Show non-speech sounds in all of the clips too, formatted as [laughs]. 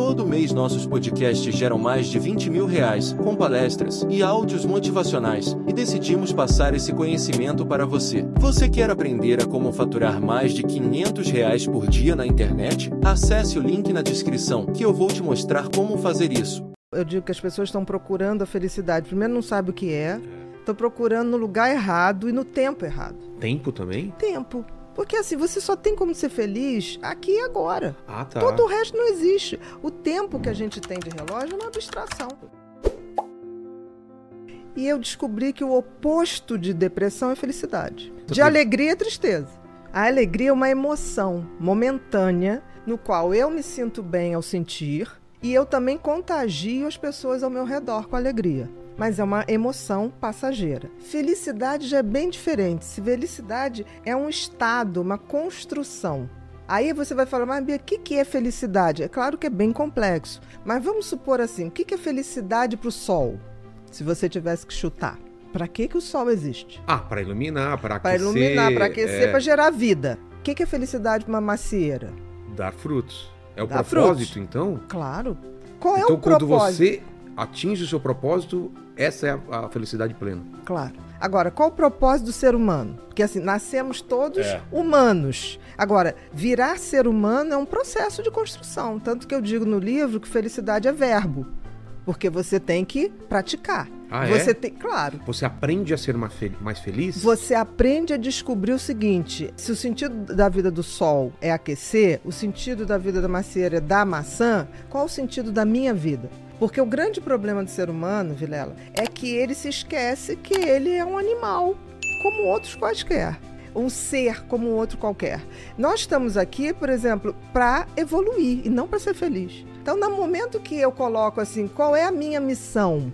Todo mês nossos podcasts geram mais de 20 mil reais, com palestras e áudios motivacionais, e decidimos passar esse conhecimento para você. Você quer aprender a como faturar mais de 500 reais por dia na internet? Acesse o link na descrição que eu vou te mostrar como fazer isso. Eu digo que as pessoas estão procurando a felicidade. Primeiro não sabe o que é, estão procurando no lugar errado e no tempo errado. Tempo também? Tempo. Porque assim, você só tem como ser feliz aqui e agora. Ah, tá. Todo o resto não existe. O tempo que a gente tem de relógio é uma abstração. E eu descobri que o oposto de depressão é felicidade. De alegria é tristeza. A alegria é uma emoção momentânea no qual eu me sinto bem ao sentir e eu também contagio as pessoas ao meu redor com alegria. Mas é uma emoção passageira. Felicidade já é bem diferente. Se felicidade é um estado, uma construção. Aí você vai falar, mas Bia, o que, que é felicidade? É claro que é bem complexo. Mas vamos supor assim: o que, que é felicidade para o sol? Se você tivesse que chutar. Para que, que o sol existe? Ah, para iluminar, para Para aquecer. iluminar, para aquecer, é, para gerar vida. O que, que é felicidade para uma macieira? Dar frutos. É o Dar propósito, frutos. então? Claro. Qual é então, o quando propósito? você atinge o seu propósito, essa é a, a felicidade plena. Claro. Agora, qual o propósito do ser humano? Porque assim, nascemos todos É. humanos. Agora, virar ser humano é um processo de construção. Tanto que eu digo no livro que felicidade é verbo. Porque você tem que praticar. Ah, é? você tem, claro. Você aprende a ser mais feliz? Você aprende a descobrir o seguinte: se o sentido da vida do sol é aquecer, o sentido da vida da macieira é dar maçã, qual o sentido da minha vida? Porque o grande problema do ser humano, Vilela, é que ele se esquece que ele é um animal, como outros quaisquer. Um ser como outro qualquer. Nós estamos aqui, por exemplo, para evoluir e não para ser feliz. Então, no momento que eu coloco assim, qual é a minha missão?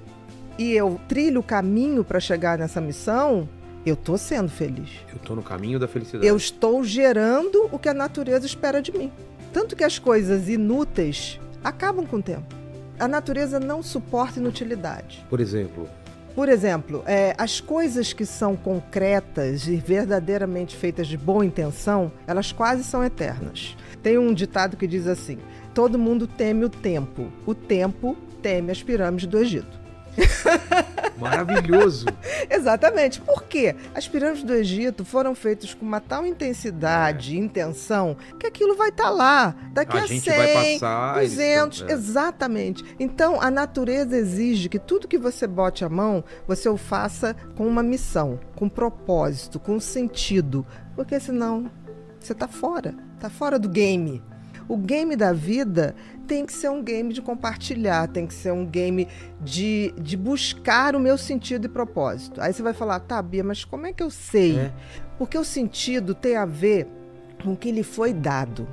E eu trilho o caminho para chegar nessa missão, eu estou sendo feliz. Eu tô no caminho da felicidade. Eu estou gerando o que a natureza espera de mim. Tanto que as coisas inúteis acabam com o tempo. A natureza não suporta inutilidade. Por exemplo, Por exemplo, é, as coisas que são concretas e verdadeiramente feitas de boa intenção, elas quase são eternas. Tem um ditado que diz assim: todo mundo teme o tempo, o tempo teme as pirâmides do Egito. [laughs] maravilhoso. [laughs] Exatamente. Por quê? As pirâmides do Egito foram feitas com uma tal intensidade e intenção que aquilo vai estar lá daqui A a, gente 100, vai passar, eles 200. estão- é. Exatamente. Então, a natureza exige que tudo que você bote a mão, você o faça com uma missão, com propósito, com sentido. Porque senão, você está fora. Está fora do game. O game da vida tem que ser um game de compartilhar, tem que ser um game de, de buscar o meu sentido e propósito. Aí você vai falar, tá, Bia, mas como é que eu sei? É. Porque o sentido tem a ver com o que lhe foi dado.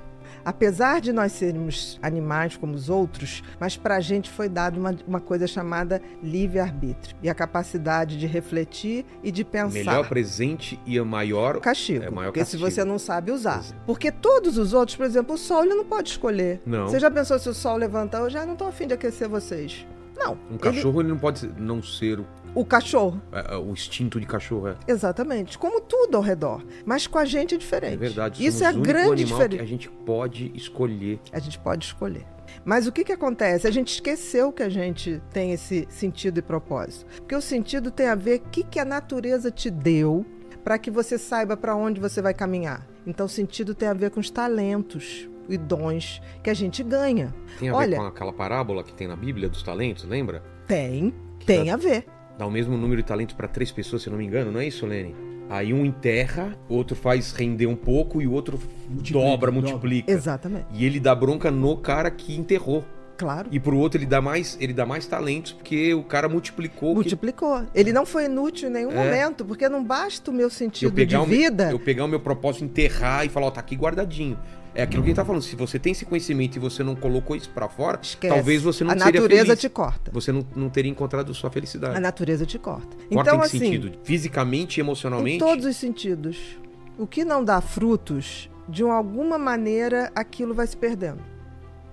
Apesar de nós sermos animais como os outros, mas para a gente foi dado uma, uma coisa chamada livre-arbítrio e a capacidade de refletir e de pensar Melhor presente e o maior. castigo. É o maior porque castigo. se você não sabe usar. Porque todos os outros, por exemplo, o sol ele não pode escolher. Não. Você já pensou se o sol levantar, eu já não estou afim de aquecer vocês. Não. Um Ele- cachorro ele não pode ser- não ser o, cachorro. é, é, o instinto de cachorro. É, Exatamente. Como tudo ao redor. Mas com a gente é diferente. é verdade. Isso é a grande diferença. a gente pode escolher. A gente pode escolher. Mas o que, que acontece? A gente esqueceu que a gente tem esse sentido e propósito. Porque o sentido tem a ver com o que, que a natureza te deu para que você saiba para onde você vai caminhar. Então, o sentido tem a ver com os talentos e dons que a gente ganha. Tem a Olha- ver com aquela parábola que tem na Bíblia dos talentos, lembra? Tem, tem a ver. Dá o mesmo número de talentos para três pessoas, se eu não me engano, não é isso, Lene? Aí um enterra, outro faz render um pouco e o outro Multiplica, dobra, dobra. multiplica. Exatamente. E ele dá bronca no cara que enterrou. Claro. E pro outro ele dá mais, ele dá mais talentos porque o cara multiplicou. o que- Multiplicou. Ele não foi inútil em nenhum É. momento, porque não basta o meu eu sentido de pegar, meu, vida. eu pegar o meu propósito, enterrar e falar, ó, tá aqui guardadinho. É aquilo que ele tá falando. Se você tem esse conhecimento e você não colocou isso pra fora, Esquece. talvez você não A seria natureza feliz. te corta. Você não, não teria encontrado sua felicidade. A natureza te corta. Corta então, em que assim, sentido? Fisicamente, emocionalmente? em todos os sentidos. O que não dá frutos, de alguma maneira, aquilo vai se perdendo.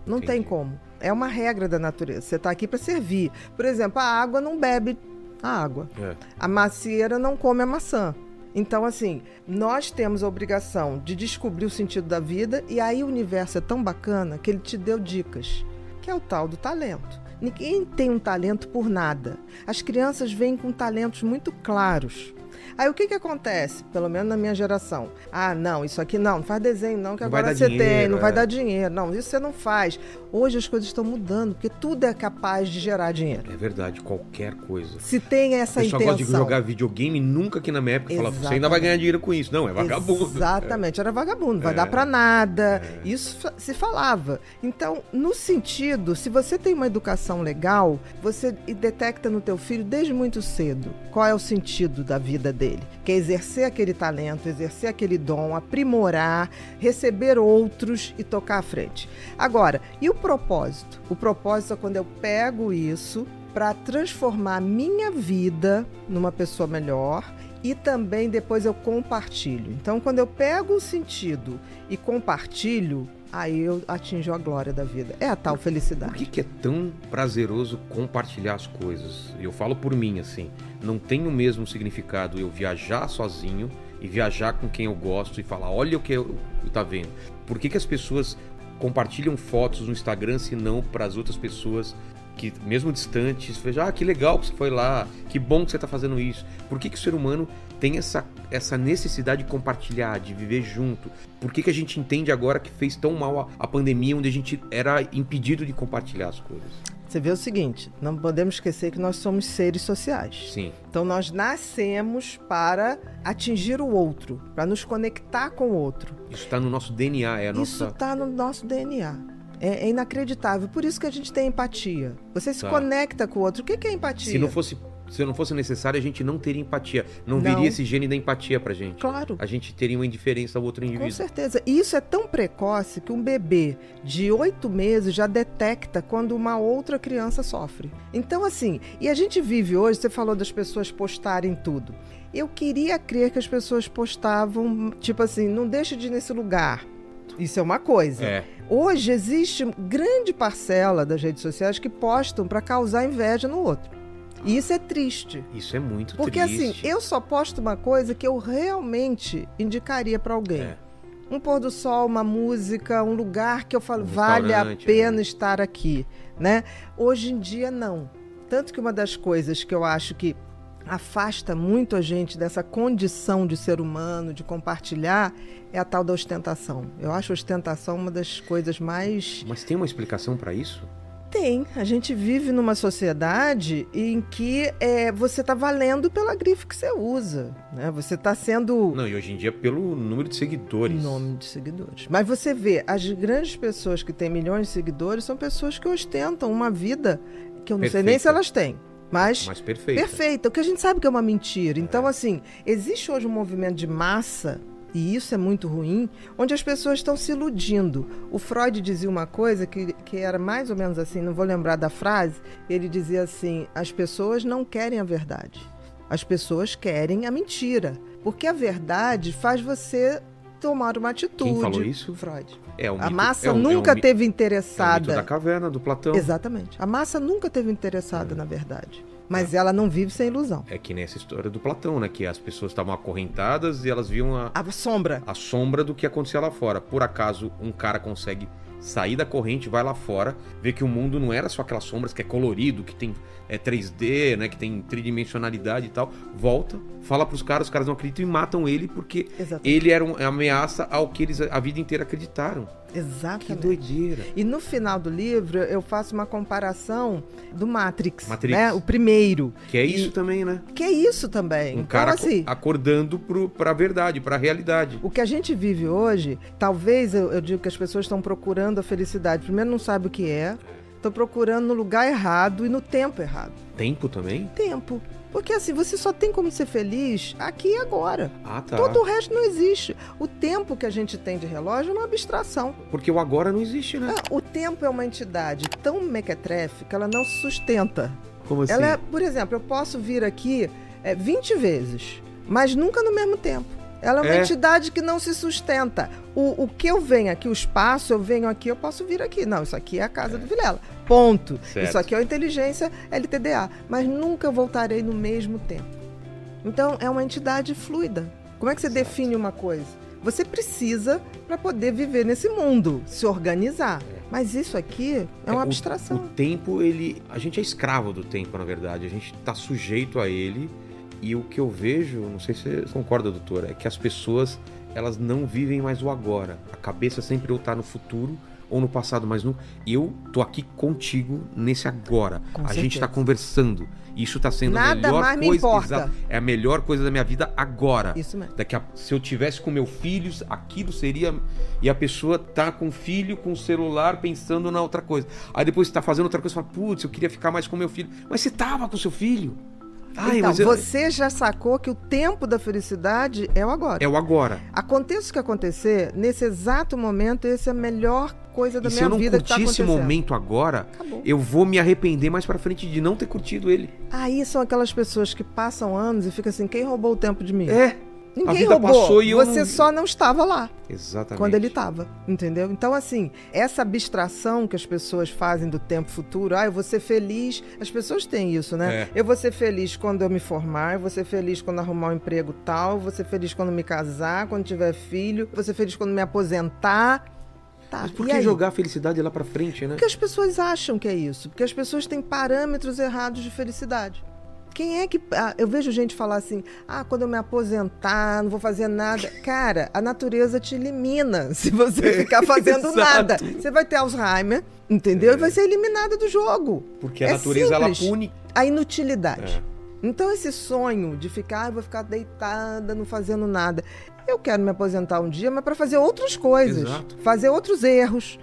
Não tem Entendi. como. É uma regra da natureza. Você está aqui para servir. Por exemplo, a água não bebe a água. É. A macieira não come a maçã. Então, assim, nós temos a obrigação de descobrir o sentido da vida e aí o universo é tão bacana que ele te deu dicas. que é o tal do talento. Ninguém tem um talento por nada. As crianças vêm com talentos muito claros. Aí o que que acontece? Pelo menos na minha geração. Ah, não, isso aqui não, não faz desenho não, que Não agora vai você tem, dinheiro, não vai é. dar dinheiro. Não, isso você não faz. Hoje as coisas estão mudando, porque tudo é capaz de gerar dinheiro. É verdade, qualquer coisa. Se tem essa intenção. gosta de jogar videogame, nunca aqui na minha época falava, você ainda vai ganhar dinheiro com isso. Não, é vagabundo. Exatamente, era vagabundo, não vai É. dar pra nada. Isso fa- se falava. Então, no sentido, se você tem uma educação legal, você detecta no teu filho desde muito cedo qual é o sentido da vida dele, que é exercer aquele talento, exercer aquele dom, aprimorar, receber outros e tocar à frente. Agora, e o propósito? O propósito é quando eu pego isso para transformar a minha vida numa pessoa melhor e também depois eu compartilho. Então, quando eu pego o sentido e compartilho, aí eu atinjo a glória da vida. É a tal Por felicidade. que, que é tão prazeroso compartilhar as coisas? Eu falo por mim, assim. Não tem o mesmo significado eu viajar sozinho e viajar com quem eu gosto e falar, olha o que eu tá vendo. Por que, que as pessoas compartilham fotos no Instagram se não para as outras pessoas que, mesmo distantes, vejam, ah, que legal que você foi lá, que bom que você está fazendo isso. Por que, que o ser humano tem essa, essa necessidade de compartilhar, de viver junto? Por que, que a gente entende agora que fez tão mal a, a pandemia, onde a gente era impedido de compartilhar as coisas? Você vê o seguinte, não podemos esquecer que nós somos seres sociais. Sim. Então nós nascemos para atingir o outro, para nos conectar com o outro. Isso está no nosso DNA, é a Isso nossa. está no nosso DNA. É, é inacreditável. Por isso que a gente tem empatia. Você se Tá. conecta com o outro. O que que é empatia? Se não fosse, se não fosse necessário, a gente não teria empatia. Não, Não. viria esse gene da empatia pra gente. Claro. A gente teria uma indiferença ao outro Com indivíduo. certeza. E isso é tão precoce que um bebê de oito meses já detecta quando uma outra criança sofre. Então, assim, e a gente vive hoje, você falou das pessoas postarem tudo. Eu queria crer que as pessoas postavam, tipo assim, não deixe de ir nesse lugar. Isso é uma coisa. É. Hoje existe grande parcela das redes sociais que postam para causar inveja no outro. E isso é triste. Isso é muito Porque assim, triste. eu só posto uma coisa que eu realmente indicaria para alguém. É. Um pôr do sol, uma música, um lugar que eu falo, Um vale a pena né? estar aqui, né? Hoje em dia não. Tanto que uma das coisas que eu acho que afasta muito a gente dessa condição de ser humano, de compartilhar, é a tal da ostentação. Eu acho a ostentação uma das coisas mais Mas tem uma explicação pra isso? Tem. A gente vive numa sociedade em que é, você está valendo pela grife que você usa. Né? Você está sendo Não, e hoje em dia pelo número de seguidores. nome de seguidores. Mas você vê, as grandes pessoas que têm milhões de seguidores são pessoas que ostentam uma vida que eu não sei nem se Perfeita. elas têm. Mas, Mas perfeito. perfeita. O que a gente sabe que é uma mentira. Então, assim, existe hoje um movimento de massa. E isso é muito ruim, onde as pessoas estão se iludindo. O Freud dizia uma coisa que, que era mais ou menos assim, não vou lembrar da frase. Ele dizia assim: as pessoas não querem a verdade, as pessoas querem a mentira. Porque a verdade faz você tomar uma atitude. falou isso? Freud. É, o A mito- massa é um- é um nunca teve é interessada. da caverna, do Platão. Exatamente. A massa nunca teve interessada É. na verdade. Mas ela não vive sem ilusão. É que nessa história do Platão, né? Que as pessoas estavam acorrentadas e elas viam a, A sombra. a sombra do que acontecia lá fora. Por acaso, um cara consegue sair da corrente, vai lá fora, vê que o mundo não era só aquelas sombras que é colorido, que tem é 3D, né, que tem tridimensionalidade e tal, volta, fala pros caras, os caras não acreditam e matam ele porque Exatamente. ele era uma ameaça ao que eles a vida inteira acreditaram. Que Exatamente. doideira. E no final do livro eu faço uma comparação do Matrix, Matrix. né? O primeiro. Que é E- isso também, né? Que é isso também. Um então, cara assim, acordando pro, pra verdade, pra realidade. o que a gente vive hoje, talvez eu, eu digo que as pessoas estão procurando a felicidade. Primeiro não sabem o que é, estão procurando no lugar errado e no tempo errado. Tempo também? Tempo. Porque assim, você só tem como ser feliz aqui e agora. Ah, tá. Todo o resto não existe. O tempo que a gente tem de relógio é uma abstração. Porque o agora não existe, né? Ah, O tempo é uma entidade tão mequetrefe que ela não se sustenta. Como assim? Ela é, por exemplo, eu posso vir aqui é, 20 vezes, mas nunca no mesmo tempo. Ela é uma É. entidade que não se sustenta. O, o que eu venho aqui, o espaço, eu venho aqui, eu posso vir aqui. Não, isso aqui é a casa do Vilela. Ponto. Certo. Isso aqui é a inteligência LTDA. Mas nunca voltarei no mesmo tempo. Então, é uma entidade fluida. Como é que você Certo. define uma coisa? Você precisa para poder viver nesse mundo, se organizar. Mas isso aqui é uma o- abstração. O, tempo, ele. A gente é escravo do tempo, na verdade. A gente tá sujeito a ele. E o que eu vejo, não sei se você concorda, doutora, é que as pessoas elas não vivem mais o agora. A cabeça sempre ou tá no futuro ou no passado, mas no. Eu tô aqui contigo nesse agora. Com a gente certeza. tá conversando. Isso tá sendo a Nada melhor mais me coisa. importa. exato, é a melhor coisa da minha vida agora. Isso mesmo. Daqui a, se eu tivesse com meu filho, aquilo seria. E a pessoa tá com o filho, com o celular, pensando na outra coisa. Aí depois você tá fazendo outra coisa e fala, putz, eu queria ficar mais com meu filho. Mas você tava com seu filho. Ai, então, eu- você já sacou que o tempo da felicidade é o agora. É o agora. Aconteça o que acontecer, nesse exato momento, essa é a melhor coisa da E se minha eu não vida que tá curtir esse acontecendo. momento agora, Acabou. eu vou me arrepender mais pra frente de não ter curtido ele. Aí são aquelas pessoas que passam anos e ficam assim, quem roubou o tempo de mim? É. Ninguém roubou. e Você não- só não estava lá Exatamente. quando ele estava, entendeu? Então, assim, essa abstração que as pessoas fazem do tempo futuro, ah, eu vou ser feliz. As pessoas têm isso, né? É. Eu vou ser feliz quando eu me formar, eu vou ser feliz quando arrumar um emprego tal, eu vou ser feliz quando me casar, quando tiver filho, eu vou ser feliz quando me aposentar. Tá, Mas por que jogar a felicidade lá pra frente, né? Porque as pessoas acham que é isso. Porque as pessoas têm parâmetros errados de felicidade. Quem é que. ah, eu vejo gente falar assim: ah, quando eu me aposentar, não vou fazer nada. Cara, a natureza te elimina [laughs] se você ficar fazendo nada. Você vai ter Alzheimer, entendeu? E vai ser eliminada do jogo. Porque a É natureza ela simples. pune. A inutilidade. É. Então, esse sonho de ficar, ah, eu vou ficar deitada, não fazendo nada. Eu quero me aposentar um dia, mas para fazer outras coisas. Exato. Fazer outros erros.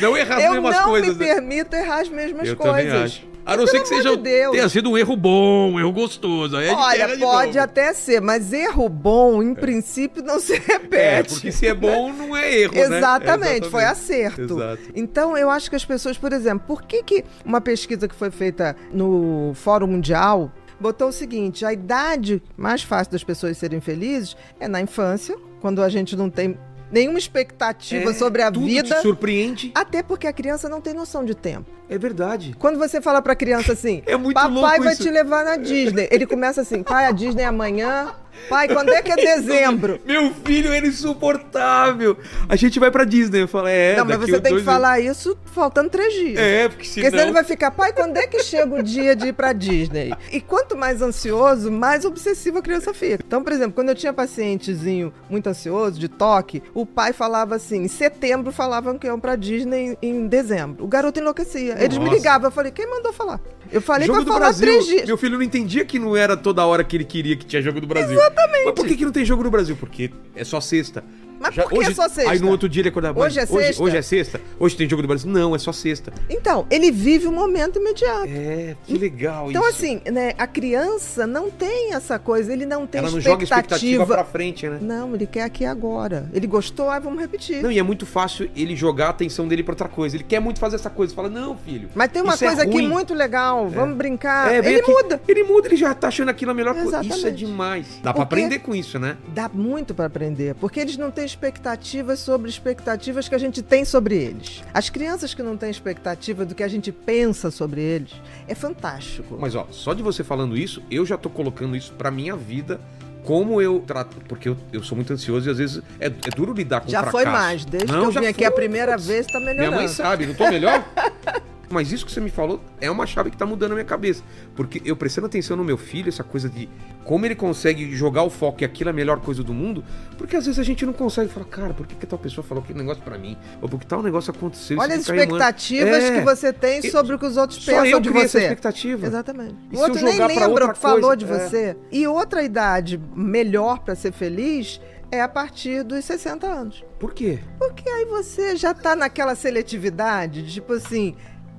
Não errar [laughs] as eu mesmas não coisas. me né? permito errar as mesmas Eu coisas. também acho. A não ser que seja, de Deus. tenha sido um erro bom, um erro gostoso. Aí Olha, de pode até ser, mas erro bom, em princípio, não se repete. É, porque se é bom, não é erro, né? Exatamente, foi acerto. Exato. Então, eu acho que as pessoas, por exemplo, por que, que uma pesquisa que foi feita no Fórum Mundial botou o seguinte: a idade mais fácil das pessoas serem felizes é na infância, quando a gente não tem nenhuma expectativa É, sobre a tudo vida. te surpreende. Até porque a criança não tem noção de tempo. É verdade. Quando você fala pra criança assim, É muito papai vai isso. te levar na Disney. Ele começa assim, pai, a Disney é amanhã. Pai, quando é que é dezembro? [laughs] Meu filho era insuportável. A gente vai pra Disney. Eu falo, é, não, mas você tem que falar isso faltando três dias. É, porque Porque senão... senão ele vai ficar, pai, quando é que chega o dia de ir pra Disney? E quanto mais ansioso, mais obsessiva a criança fica. Então, por exemplo, quando eu tinha pacientezinho muito ansioso, de toque, o pai falava assim, em setembro falavam que iam pra Disney em dezembro. O garoto enlouquecia. Eles me ligavam, eu falei, quem mandou falar? Eu falei Jogo falar Brasil. três dias. Meu filho não entendia que não era toda hora que ele queria que tinha jogo do Brasil. Exatamente. Mas por que, que não tem jogo no Brasil? Porque é só sexta. Mas por que hoje, só sexta? Aí no outro dia ele acordava. Hoje "Mas é sexta?" Hoje, é sexta? Hoje tem jogo do Brasil? Não, é só sexta. Então, ele vive o momento imediato. É, que legal Então, isso. assim, né, a criança não tem essa coisa, ele não tem Ela não joga expectativa. expectativa pra frente, né? Não, ele quer aqui agora. Ele gostou, ah, vamos repetir. Não, e é muito fácil ele jogar a atenção dele pra outra coisa. Ele quer muito fazer essa coisa. Fala, não, filho. Mas tem uma é coisa aqui ruim." muito legal, vamos brincar. É, ele aqui. muda. Ele muda, ele já tá achando aquilo a melhor coisa. Isso é Exatamente. demais. Dá pra Porque- aprender com isso, né? Dá muito para aprender, porque eles não têm expectativas sobre expectativas que a gente tem sobre eles. As crianças que não têm expectativa do que a gente pensa sobre eles, é fantástico. Mas ó, só de você falando isso, eu já tô colocando isso pra minha vida. Como eu trato. Porque eu, eu sou muito ansioso e às vezes é, é duro lidar com Já fracasso. foi mais, desde Não, que eu já vim aqui a primeira vez, tá melhorando. Minha mãe sabe, não tô melhor? [laughs] Mas isso que você me falou é uma chave que tá mudando a minha cabeça. Porque eu prestando atenção no meu filho, essa coisa de como ele consegue jogar o foco e aquilo é a melhor coisa do mundo, porque às vezes a gente não consegue falar, cara, por que, que tal pessoa falou aquele negócio pra mim? Ou por que tal negócio aconteceu? Olha as expectativas É. que você tem Eu- sobre o que os outros pensam eu de criei essa você. expectativa. Exatamente. E o eu outro nem lembra o que falou coisa? de É. você. E outra idade melhor para ser feliz é a partir dos 60 anos. Por quê? Porque aí você já tá naquela seletividade, de, tipo assim,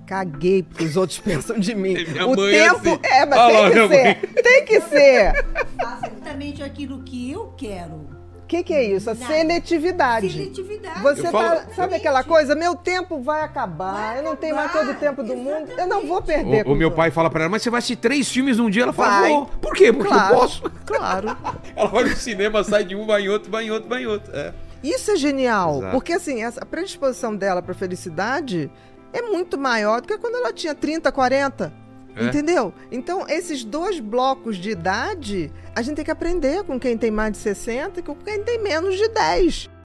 caguei porque os outros [laughs] pensam de mim. O é tempo assim. é, mas Olha lá, tem minha que ser. Tem que ser. [laughs] Faço exatamente aquilo que eu quero. O que, que é isso? A seletividade. Seletividade. Você Eu falo- tá, sabe aquela coisa? Meu tempo vai acabar. eu não tenho mais todo o tempo do mundo. Eu não vou perder. O, o meu pai fala pra ela, mas você vai assistir três filmes num dia? Ela fala, Vai. vou. Por quê? Porque Claro. eu posso. Claro. [laughs] Ela vai no cinema, sai de um, vai em outro, vai em outro, vai em outro. É. Isso é genial, Exato. porque assim, essa- a predisposição dela para felicidade é muito maior do que quando ela tinha 30, 40. É. Entendeu? Então, esses dois blocos de idade, a gente tem que aprender com quem tem mais de 60 e com quem tem menos de 10.